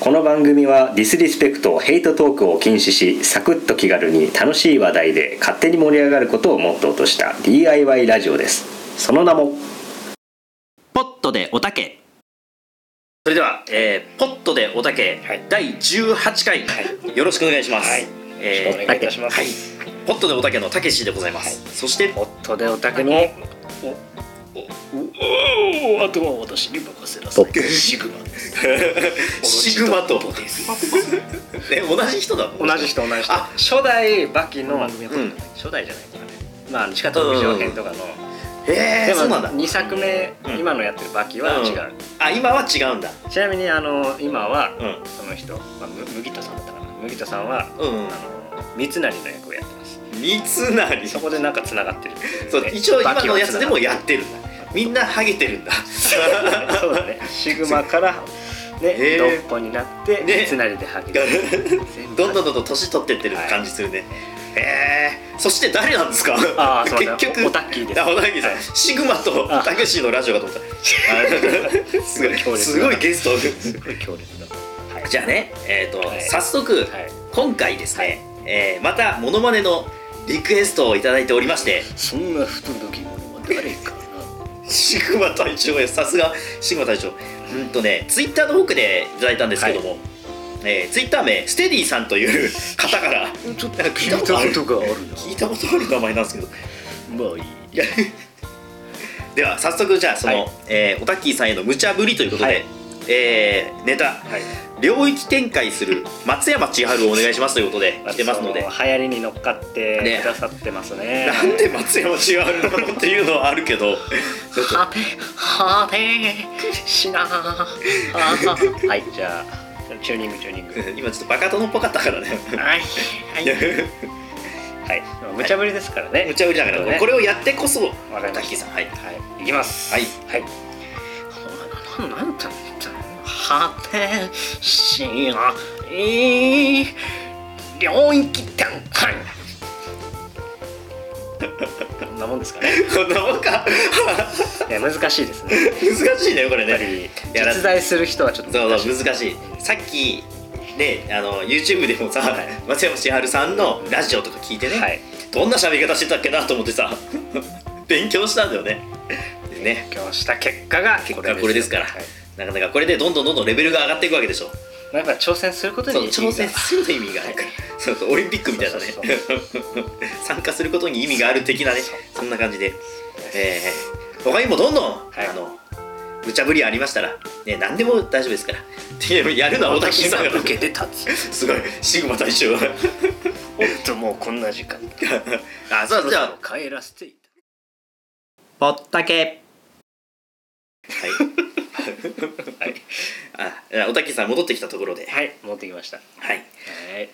この番組はディスリスペクトヘイトトークを禁止しサクッと気軽に楽しい話題で勝手に盛り上がることをモットーとした DIY ラジオです。その名もポッドでおたけ。それでは、えー、ポッドでおたけ、はい。第18回、よろしくお願いします、はい。えよろしくお願いいたします。はい、ポッドでおたけのたけしでございます、そしてポッドでおたけのおおあとは私に任せなさい。シグマです。シグマと。です。え 同じ人だの同じ人同じ人。あ初代バキの、うん。初代じゃないかなまあ地下特上編とかの、へえでもそうなんだ。2作目、うん。今のやってるバキは違う、んあ今は違うんだ。ちなみにあの今は、うん。その人、まあ、む麦田さんだったかな。麦田さんは、うん。あの三成の役をやってます。三成。そこでなんかつながってる、そう一応今のやつでもやっってるんだみんなハゲてるんだ。そうだね。シグマからねへー。ドッポになって、ね。三成でハゲる。どんどんどんどん年取ってってる感じするね、へえそして誰なんですか？あーすいません結局。オタッキーです。あオタッキーさん、はい。シグマとあたけしのラジオかと思った。あすごいすごいゲスト。すごい強烈だはい、じゃあねえっ、と、はい。早速、はい。今回ですね、えーまたモノマネのリクエストをいただいておりまして。そんな不届き者は誰かシグマ隊長やさすがシグマ隊長。うんとねツイッターの奥でいただいたんですけども、えーツイッター名ステディさんという方からなちょっと聞いたことあるがあるな。聞いたことある名前なんですけど。まあいい。では早速じゃあその、はい。えーオタッキーさんへの無茶ぶりということで、はいえーネタ。はい。領域展開する松山千春をお願いしますということで来てますので、そ流行りに乗っかってね。くださってますね。なんで松山千春なのっていうのはあるけど。はてはてしな。はいじゃあチューニングチューニング。今ちょっとバカ殿っぽかったからね。はいはい。はい無茶ぶりですからね。無茶ぶりだから、ね。これをやってこそわかりました。はい。はいいきます。はい。はい。なななんて言ったの果てしない領域展開。こんなもんですかね。こんなもんか。いや難しいですね。難しいねこれね。実在する人はちょっと難しい。そう難しい。さっきねあの YouTube でもさ、はい。松山千春さんのラジオとか聞いてね、はい。どんな喋り方してたっけなと思ってさ 勉強したんだよね。でね。今日した結果が結果これですから。はいなかなかこれでどんどんどんどんレベルが上がっていくわけでしょ。まあやっぱり挑戦することに挑戦すると意味があるから。そうそうオリンピックみたいなね。参加することに意味がある的なね。そんな感じで、えー、他にもどんどん、はい。あの無茶ぶりありましたら、ね、何でも大丈夫ですから。でやるのは小田切さんが。受けて立つすごい。シグマ大将。おっともうこんな時間。あそうじゃあ。帰らせていポッタケはい はい。あじゃあ小竹さん戻ってきたところで。たはい持ってきました。はい。はい。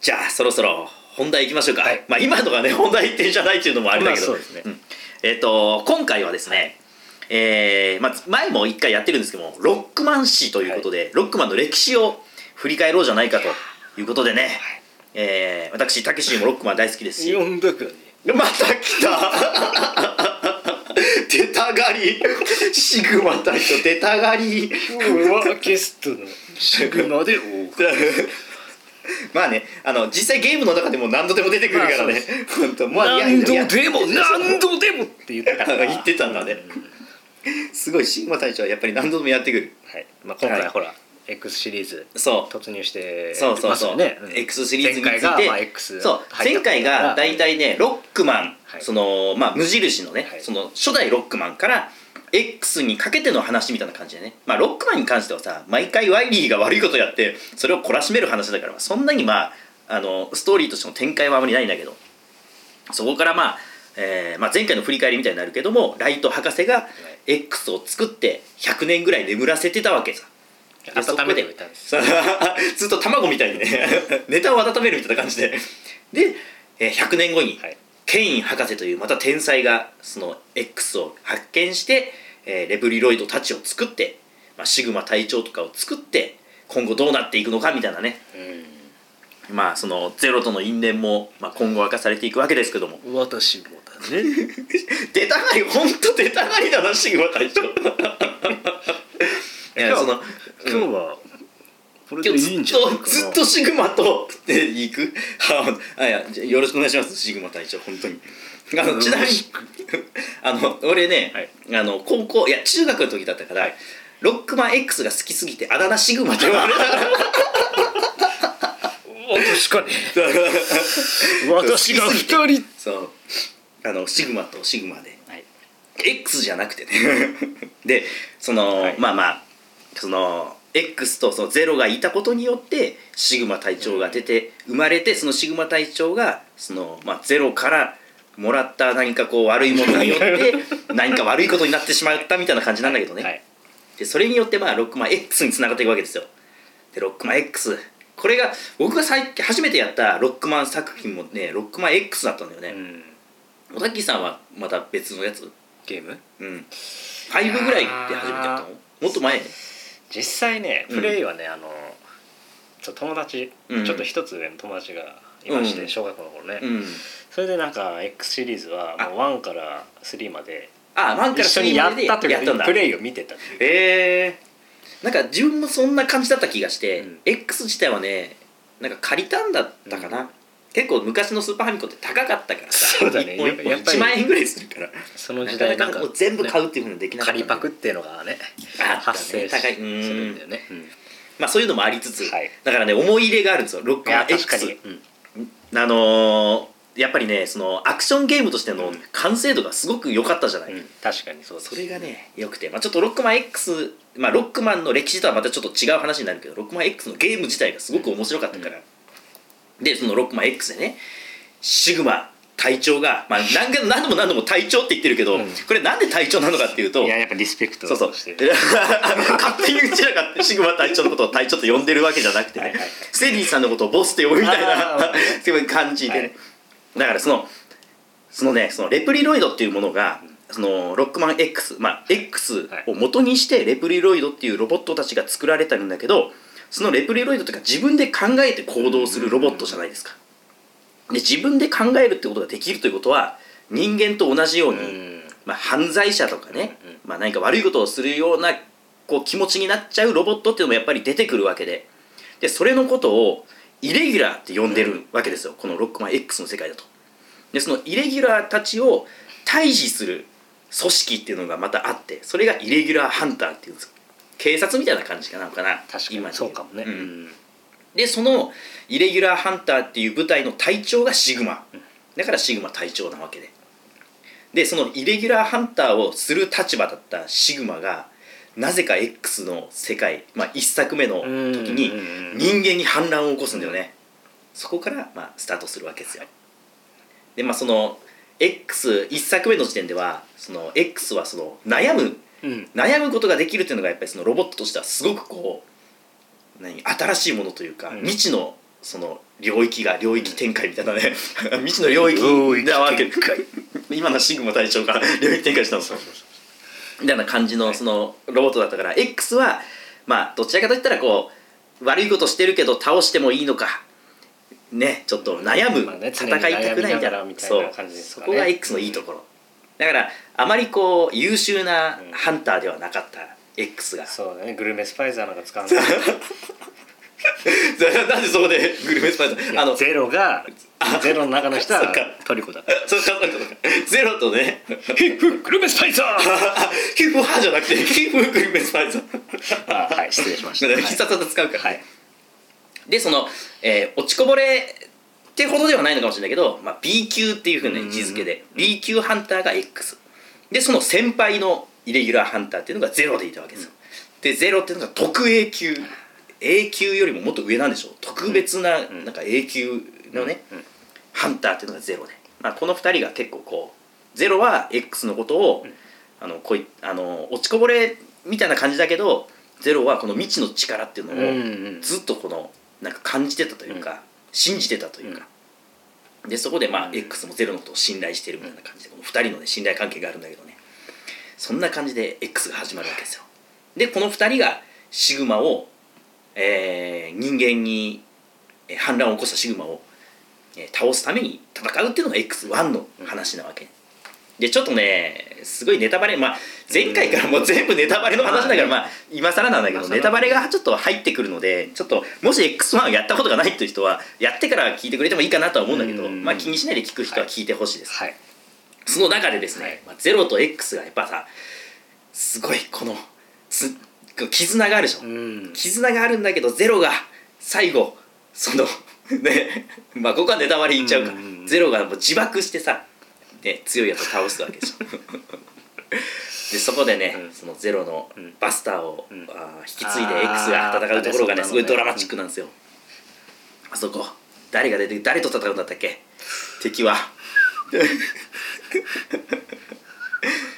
じゃあそろそろ本題いきましょうか、はい。まあ今のがね本題点じゃないっていうのもあれだけど、まあそうですね。ん。えっ、と今回はですね、えーまあ、前も一回やってるんですけどもロックマン誌ということで、ロックマンの歴史を振り返ろうじゃないかということでね、えー私たけしもロックマン大好きですし。呼んだかね。また来た出たがり。シグマ隊長出たがり。今日はゲストの。シグマでお送りまあねあの実際ゲームの中でも何度でも出てくるからね。本当まあ何や度でも何度でもって言ってた。言ってたんだね。すごいシグマ隊長はやっぱり何度でもやってくる。はい。まあ今はい回ほら X シリーズそう。突入してそうそうそう、ね。ん。X シリーズについて。前回がまあ X そう。前回が大体ねロックマン、はい。そのまあ無印のね、はい。その初代ロックマンから X にかけての話みたいな感じでね。まあロックマンに関してはさ毎回ワイリーが悪いことやってそれを懲らしめる話だからそんなにまああのストーリーとしての展開はあまりないんだけど。そこからまあ、えーまあ、前回の振り返りみたいになるけどもライト博士が X を作って100年ぐらい眠らせてたわけさ温めて ずっと卵みたいにね ネタを温めるみたいな感じで。で、えー100年後に、はい。ケイン博士というまた天才がその X を発見して、えーレブリロイドたちを作って、まあ、シグマ隊長とかを作って今後どうなっていくのかみたいなね。うん。まあそのゼロとの因縁も、まあ、今後明かされていくわけですけども。私もだね。出たがり本当出たがりだなシグマ隊長いやその今日はこれでい今日ずっいんじゃないかな。とずっとシグマとって行く？は ああいやじゃあよろしくお願いします。シグマ隊長本当に。あのちなみにあの俺ね、はい。あの高校いや中学の時だったから、ロックマン X が好きすぎてあだ名シグマって言われた。確かに。私が二人。そう。あのシグマとシグマで。はい。X じゃなくてね。でその、はい。まあまあその X とそのゼロがいたことによってシグマ隊長が出て生まれてそのシグマ隊長がその、まあ、ゼロからもらった何かこう悪いものによって 何か悪いことになってしまったみたいな感じなんだけどね、はい。でそれによってまあロックマン X につながっていくわけですよ。でロックマン X これが僕が最初めてやったロックマン作品もねロックマン X だったんだよね、うん。小滝さんはまた別のやつ？ゲーム？うん。5ぐらいで初めてやったの？もっと前？ね実際ねうん。プレイはね、あのちょ友達、うん。ちょっと一つ上の友達がいまして、うん。小学校の頃ね、うん。それでなんか X シリーズはもう1から3まであマンから一緒にやったというやったんだ。かプレイを見てたっていう。へえなんか自分もそんな感じだった気がして、うん。X 自体はねなんか借りたんだったかな、うん結構昔のスーパーファミコンって高かったからさ。そうだね。一本一本やっぱり1万円ぐらいするから。その時代なんかかもう全部買うっていうふうにできなかった。仮パクっていうのがね発生し高い。するんだよね、うん。まあそういうのもありつつ、はい。だからね思い入れがあるんですよ。ロックマン X あのーやっぱりねそのアクションゲームとしてのうん。完成度がすごく良かったじゃない、うん。確かにそうそれがね良くて、まあ、ちょっとロックマン X、まあ、ロックマンの歴史とはまたちょっと違う話になるけどロックマン X のゲーム自体がすごく面白かったから、でそのロックマン X でねシグマ隊長が、まあ、何回も何度も何度も隊長って言ってるけど、うん。これなんで隊長なのかっていうといややっぱリスペクトそうそう。勝手にうちらがシグマ隊長のことを隊長と呼んでるわけじゃなくてねはいはいはい。ステディさんのことをボスって呼ぶみたいなそういう感じで。ね、はい。だからそのそのねそのレプリロイドっていうものがそのロックマン X まあ X を元にしてレプリロイドっていうロボットたちが作られてるんだけどそのレプリロイドというか自分で考えて行動するロボットじゃないですか。で自分で考えるってことができるということは人間と同じように、うん。まあ、犯罪者とかね、まあ、何か悪いことをするようなこう気持ちになっちゃうロボットっていうのもやっぱり出てくるわけで。でそれのことをイレギュラーって呼んでるわけですよ、このロックマン X の世界だと。でそのイレギュラーたちを退治する組織っていうのがまたあってそれがイレギュラーハンターっていうんです警察みたいな感じかなのかな。確かに。そうかもね、うん。でそのイレギュラーハンターっていう部隊の隊長がシグマ。だからシグマ隊長なわけで。でそのイレギュラーハンターをする立場だったシグマがなぜか X の世界、まあ、1作目の時に人間に反乱を起こすんだよね。そこからまあスタートするわけですよ。でまあその X1 作目の時点ではその X はその悩むうん悩むことができるっていうのがやっぱりそのロボットとしてはすごくこう何新しいものというか、うん。未知のその領域が領域展開みたいなね。未知の領域なわけ今のシグマ隊長が領域展開したの。そうそうそう。みたいな感じのそのロボットだったから X はまあどちらかといったらこう悪いことしてるけど倒してもいいのかねちょっと悩む、戦いたくないみたいな。そうな感じですかね。そこが X のいいところ、だからあまりこう優秀なハンターではなかった X が、そうだね。グルメスパイザーなんか使わない。なんでそこでグルメスパイスいやあのゼロがゼロの中の人はトリコだ。そうかそうかゼロとね。グルメスパイザー。ヒハーじゃなくてヒグルメスパイスあはい失礼しました。必殺技使うから、はい。でその、えー落ちこぼれってほどではないのかもしれないけど、まあ、B 級っていうふうな位置づけで。B 級ハンターが X でその先輩のイレギュラーハンターっていうのがゼロでいたわけですよ、でゼロっていうのが特 A 級。A 級よりももっと上なんでしょう。特別ななんか A 級のね、うんハンターっていうのがゼロで、まあ、この2人が結構こうゼロは X のことを、あのこいあの落ちこぼれみたいな感じだけどゼロはこの未知の力っていうのを、ずっとこのなんか感じてたというか、信じてたというか、でそこでまあ、うん。X もゼロのことを信頼してるみたいな感じでこの2人のね信頼関係があるんだけどね。そんな感じで X が始まるわけですよ。でこの2人がシグマを、えー人間にえー反乱を起こしたシグマを、えー倒すために戦うっていうのが X1 の話なわけ、でちょっとねすごいネタバレまあ前回からもう全部ネタバレの話だから、まあ今更なんだけど、ネタバレがちょっと入ってくるのでちょっともし X1 をやったことがないっていう人はやってから聞いてくれてもいいかなとは思うんだけど、うん。まあ気にしないで聞く人は聞いてほしいです、はい。その中でですね、はい。まあ、0と X がやっぱさすごいこのす絆があるでしょ、うん。絆があるんだけどゼロが最後その ねまあここはネタバレ言っちゃうか、うゼロがもう自爆してさ、ね、強いやつを倒すわけでしょ でそこでね、うん。そのゼロのうん。バスターを、ん。あー引き継いで X が戦うところがねあーすごいドラマチックなんですよ、あそこ誰が出て誰と戦うんだったっけ？敵は。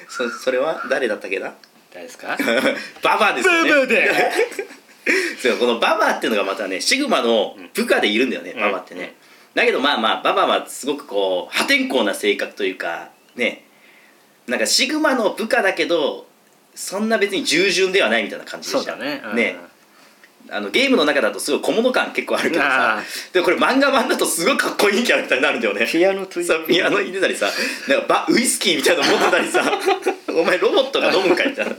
そそれは誰だったっけな？誰ですか？ババアですよね。ババアで。そうこのババアっていうのがまたねシグマの部下でいるんだよね、ん。ババアってね、だけどまあまあババアはすごくこう破天荒な性格というかねなんかシグマの部下だけどそんな別に従順ではないみたいな感じでした。だね。うん。ね。あのゲームの中だとすごい小物感結構あるけどさあでもこれ漫画版だとすごいかっこいいキャラクターになるんだよね。ピアノとさピアノ入れたりさなんかバウイスキーみたいなの持ってたりさ お前ロボットが飲むんかいみたいな。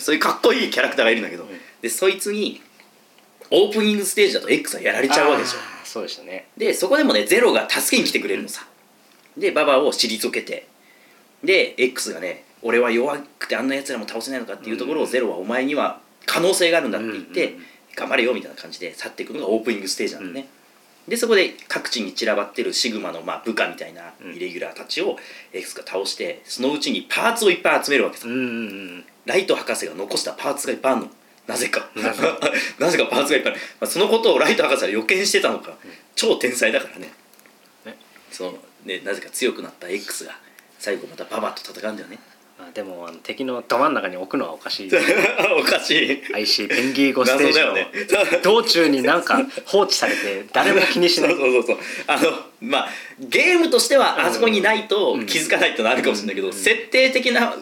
そういうかっこいいキャラクターがいるんだけど、でそいつにオープニングステージだと X はやられちゃうわけでしょ。そうでしたね。でそこでもねゼロが助けに来てくれるのさ。でババを退けてで X がね俺は弱くてあんな奴らも倒せないのかっていうところをゼロはお前には可能性があるんだって言って、頑張れよみたいな感じで去っていくのがオープニングステージなんだね、でそこで各地に散らばってるシグマのまあ部下みたいなイレギュラーたちを X が倒してそのうちにパーツをいっぱい集めるわけさ、ライト博士が残したパーツがいっぱいあるの。なぜか。なぜ なぜかパーツがいっぱい。ある、まあ、そのことをライト博士は予見してたのか、超天才だからね。ね。そのねなぜか強くなった X が最後またババッと戦うんだよね。まあでもあの敵のど真ん中に置くのはおかしい。おかしい。IC ペンギーゴステージの 道中になんか放置されて誰も気にしない。そうそうそうあのまあゲームとしてはあそこにないと気づかないってのはあるかもしれないけど、設定的な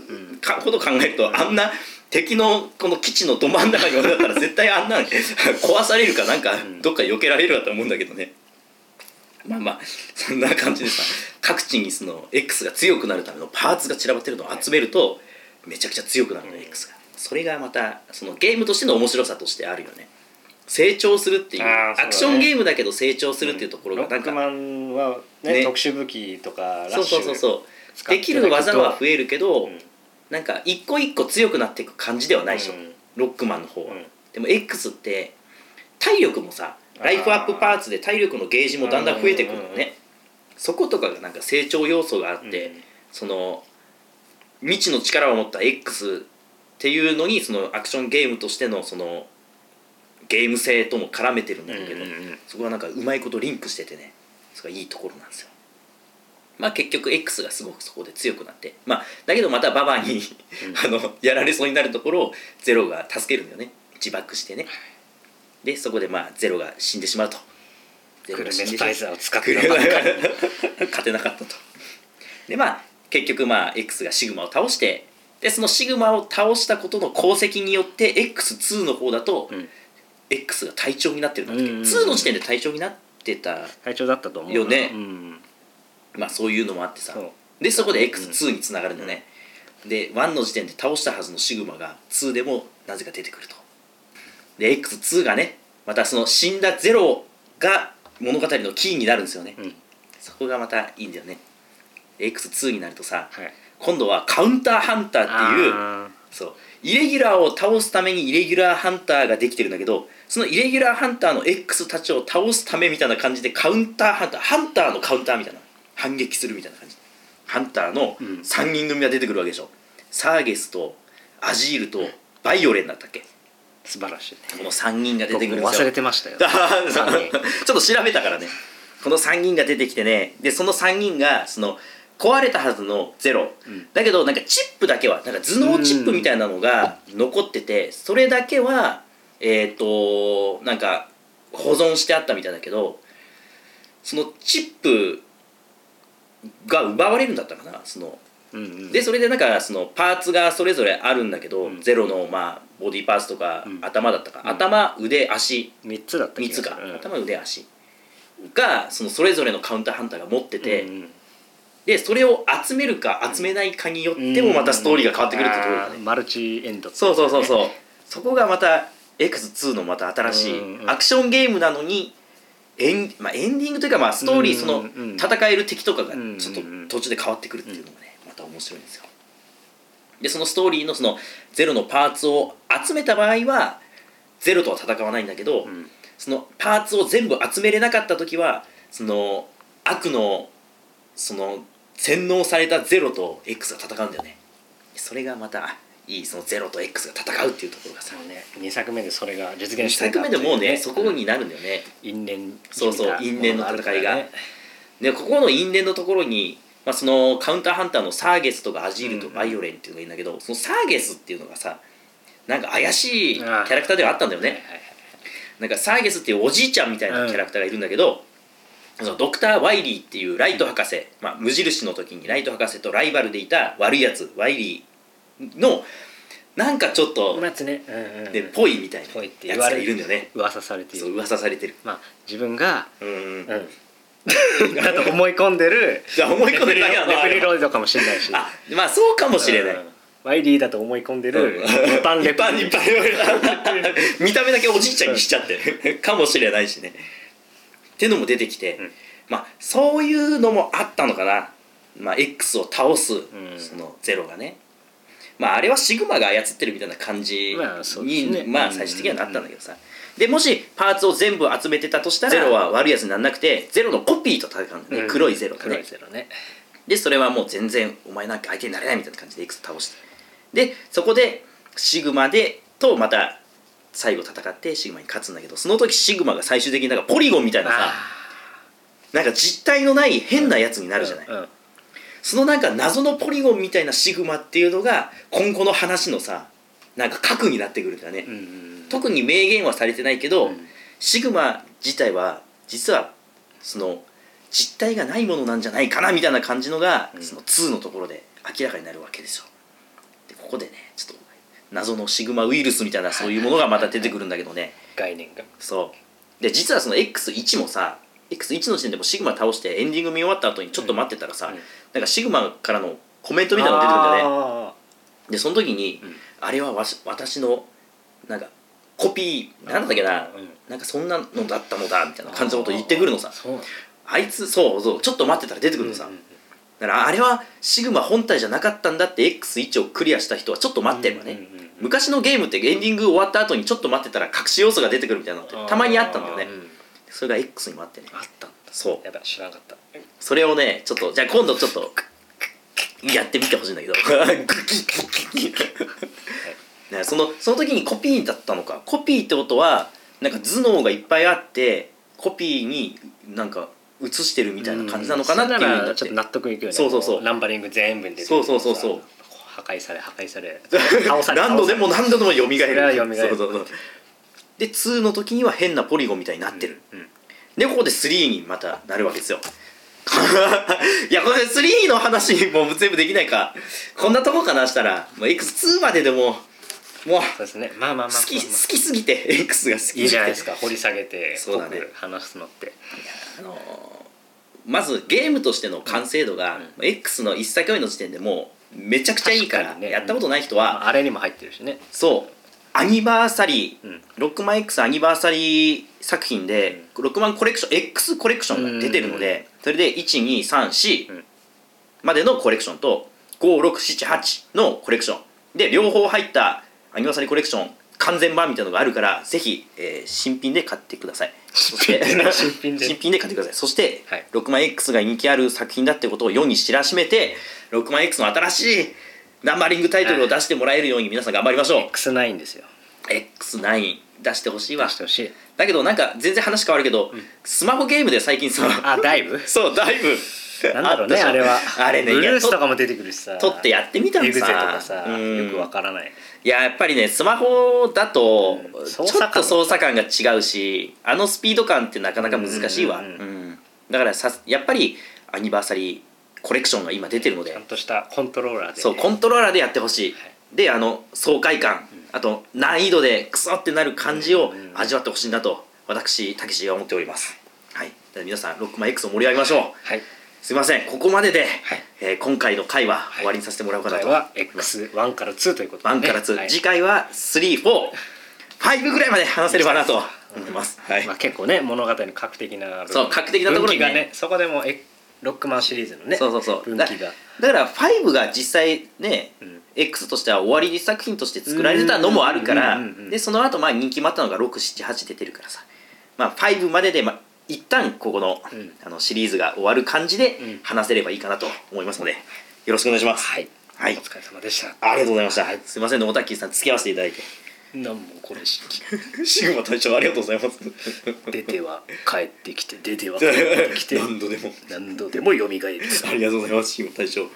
かことを考えると、あんな敵のこの基地のど真ん中に置いてあったら絶対あんな壊されるかなんかどっか避けられるかと思うんだけどねまあまあそんな感じでさ各地にその X が強くなるためのパーツが散らばってるのを集めるとめちゃくちゃ強くなるの、X が。それがまたそのゲームとしての面白さとしてあるよね。成長するっていうアクションゲームだけど成長するっていうところがなんか、ロックマンはねね。特殊武器とかラそうッシュそうそうそう。できる技は増えるけど、うんなんか一個一個強くなっていく感じではないでしょ、うん。ロックマンの方は、うん。でも X って体力もさライフアップパーツで体力のゲージもだんだん増えてくるのね、うんうんうんそことかがなんか成長要素があって、うん。その未知の力を持った X っていうのにそのアクションゲームとしてのそのゲーム性とも絡めてるんだけど、うんうんうん。そこはなんかうまいことリンクしててね。それがいいところなんですよ。まあ結局 X がすごくそこで強くなって。まあだけどまたババアに、あのやられそうになるところをゼロが助けるんだよね。自爆してねでそこでまあゼロが死んでしまうと。ゼロがグルメス死んでしまう。パイザーを使ってたばっかり勝てなかったと。でまあ結局まあ X がシグマを倒してでそのシグマを倒したことの功績によって X2 の方だと、うん。X が隊長になってるんだっけ、うん。うんうん2の時点で隊長になってた。体調だったと思うな。よね。うん。まあそういうのもあってさ。でそこで X2 につながるんだよね、で1の時点で倒したはずのシグマが2でもなぜか出てくるとで X2 がねまたその死んだゼロが物語のキーになるんですよね、うん。そこがまたいいんだよね。で X2 になるとさはい。今度はカウンターハンターっていうあそう。イレギュラーを倒すためにイレギュラーハンターができてるんだけどそのイレギュラーハンターの X たちを倒すためみたいな感じでカウンターハンターハンターのカウンターみたいな反撃するみたいな感じ。ハンターのうん。3人組が出てくるわけでしょ、サーゲスとアジールとバイオレンだったっけ。ー素晴らしい。ねこの3人が出てくるんですよ。れてましたよ。ちょっと調べたからね。この3人が出てきてね。でその3人がその壊れたはずのゼロ、うん。だけどなんかチップだけはなんか頭脳チップみたいなのが残っててそれだけはえっ、となんか保存してあったみたいだけどそのチップが奪われるんだったかなその。うんうん。でそれでなんかそのパーツがそれぞれあるんだけど、うん。ゼロのまあボディパーツとか、うん。頭だったか、うん。頭腕足。三つだった気3つか、頭腕足。がそのそれぞれのカウンターハンターが持ってて、でそれを集めるか集めないかによってもまたストーリーが変わってくるってところだね。マルチエンドそうそうそううそう。そこがまた X2 のまた新しいアクションゲームなのにエン,、まあ、エンディングというかまあストーリーその戦える敵とかがうん。ちょっと途中で変わってくるっていうのがねまた面白いんですよでそのストーリーのそのゼロのパーツを集めた場合はゼロとは戦わないんだけど、ん。そのパーツを全部集めれなかった時はその悪のその洗脳されたゼロと X が戦うんだよね。それがまたいいそのゼロと X が戦うっていうところがさ。ね。2作目でそれが実1現して作目でもうね。たっていうそこになるんだよね、因縁。そうそう因縁の戦いが。ね。でここの因縁のところに、まあ、そのカウンターハンターのサーゲスとかアジールとうんバイオレンっていうのがいるんだけど、そのサーゲスっていうのがさなんか怪しいキャラクターではあったんだよね、なんかサーゲスっていうおじいちゃんみたいなキャラクターがいるんだけど、そのドクター・ワイリーっていうライト博士、まあ、無印の時にライト博士とライバルでいた悪いやつワイリーのなんかちょっとでぽいみたいなやつがいるんだよね。噂されている。噂されてる。まあ自分が、うんうん。うん、だと思い込んでるじゃあ思い込んでるだけなのレプリロイドかもしれないし。あまあそうかもしれない、うんワイリーだと思い込んでるうん。一般レプ一般に見た目だけおじいちゃんにしちゃって。かもしれないしね。っていうのも出てきて、ん。まあそういうのもあったのかな、まあ、X を倒す、ん。そのゼロがね。まああれはシグマが操ってるみたいな感じに、まあね。まあ最終的にはなったんだけどさ、でもしパーツを全部集めてたとしたらゼロは悪いやつにならなくてゼロのコピーと戦うんだね、うん。黒いゼロが黒ねいゼロね。でそれはもう全然お前なんか相手になれないみたいな感じで X 倒して。でそこでシグマでとまた最後戦ってシグマに勝つんだけどその時シグマが最終的になんかポリゴンみたいなさあなんか実体のない変なやつになるじゃない、うんうん。そのなんか謎のポリゴンみたいなシグマっていうのが今後の話のさなんか核になってくるんだよね、うんうん特に明言はされてないけど、うん。シグマ自体は実はその実体がないものなんじゃないかなみたいな感じのが、うん。その2のところで明らかになるわけですよ。でここでねちょっと謎のシグマウイルスみたいなそういうものがまた出てくるんだけどね。概念が。そう。で実はその X1 もさ X1 の時点でもシグマ倒してエンディング見終わった後にちょっと待ってたらさ、うん。なんかシグマからのコメントみたいなのが出てくるんだよね。あでその時に、うん。あれはわし私のなんかコピーなんだったっけな、うん。なんかそんなのだったのだみたいな感じのこと言ってくるのさ。あいつそうそうちょっと待ってたら出てくるのさ、うんうんだからあれはシグマ本体じゃなかったんだって X1 をクリアした人はちょっと待ってればね、うんうんうん昔のゲームってエンディング終わった後にちょっと待ってたら隠し要素が出てくるみたいなのってたまにあったんだよね。うん。それが X にもあってね。あった。んだそう。やばい知らなかった。それをねちょっとじゃあ今度ちょっとやってみてほしいんだけどねそのその時にコピーだったのか。コピーってことはなんか頭脳がいっぱいあってコピーになんか映してるみたいな感じなのかなっていうちょっと納得いくよね。そうそうそう。ナンバリング全部に出てそうそうそうそう。破壊され破壊され 何度でも何度でも蘇るそれは蘇る。そうそうそう。で2の時には変なポリゴンみたいになってる、うん。でここで3にまたなるわけですよ。いやこれ3の話もう全部できないか。こんなとこかなしたら。もう X2 まででももう。そうですね。まあまあまあ。まあ好き好きすぎて X が好きすぎて。いいじゃないですか掘り下げてそうだね。濃く話すのって。あのーまずゲームとしての完成度が、うん。X の1作目の時点でもうめちゃくちゃいいから、確かにね。やったことない人は、まああれにも入ってるしね。そう。アニバーサリー、うん。ロックマン X アニバーサリー作品で、ロックマンコレクション X コレクションが出てるので、それで1234うん。までのコレクションと5678のコレクション。で両方入ったアニバーサリーコレクション完全版みたいなのがあるからぜひ、えー新品で買ってください。そして新品で新品で。買ってください。そして、はい。ロックマン X が人気ある作品だってことを世に知らしめてロックマン X の新しいナンバリングタイトルを出してもらえるように皆さん頑張りましょう。X9 ですよ。X9 出してほしいわ。出してほしい。だけどなんか全然話変わるけど、スマホゲームで最近さあだいぶそうだいぶなんだろうねあれは。あれねブルースとかも出てくるしさ。撮ってやってみたのさ。エグゼとかさうん。よくわからない。いややっぱりねスマホだとうん。ちょっと操作感が。違うしあのスピード感ってなかなか難しいわ、うんだからさやっぱりアニバーサリーコレクションが今出てるので。ちゃんとしたコントローラーで。ねそうコントローラーでやってほしい、はい。であの爽快感、あと難易度でクソってなる感じを味わってほしいなと私たけしが思っております。はい。皆さんロックマン X を盛り上げましょう。はいすいませんここまでで、はい。えー今回の回は終わりにさせてもらおうかなと、今回は X1 から2ということで、ね、1から2、はい。次回は345ぐらいまで話せればなと思います、はい、まあ、結構ね物語の核的なそう核的なところにね。そこでもえロックマンシリーズのねそうそうそう。だ分岐が。だから5が実際ね、ん。X としては終わり作品として作られてたのもあるからでその後まあ人気もあったのが678出てるからさまあ5まででまあ一旦ここの,、うん。あのシリーズが終わる感じでうん。話せればいいかなと思いますのでよろしくお願いします。はい、はい。お疲れ様でした。ありがとうございました、すいませんねオタッキーさん付き合わせていただいて。なんもこれし。シグマ隊長ありがとうございます。出ては帰ってきて出ては 帰ってきて何度でも。何度でも蘇る。ありがとうございます、シグマ大将。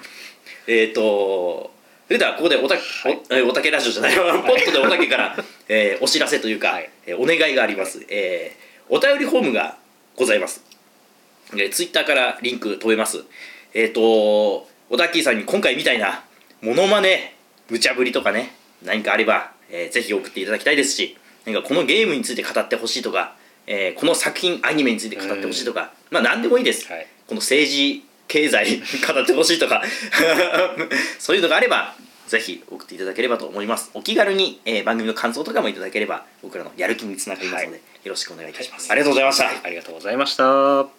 えっ、ー、と、それではここでおた、おえーおたけラジオじゃない、ポットでおたけから、えーお知らせというか、はい。えーお願いがあります。えーお便りフォームがございます。えー、ツイッターからリンク飛べます。えっ、ー、と、おたっきーさんに今回みたいな、モノマネ、無茶ぶりとかね、何かあれば、えーぜひ送っていただきたいですし、なんかこのゲームについて語ってほしいとか、えーこの作品、アニメについて語ってほしいとか、まあ何でもいいです。はいこの政治経済語ってほしいとか そういうのがあればぜひ送っていただければと思います。お気軽に、えー番組の感想とかもいただければ僕らのやる気につながりますので、よろしくお願いいたします、ありがとうございました、ありがとうございました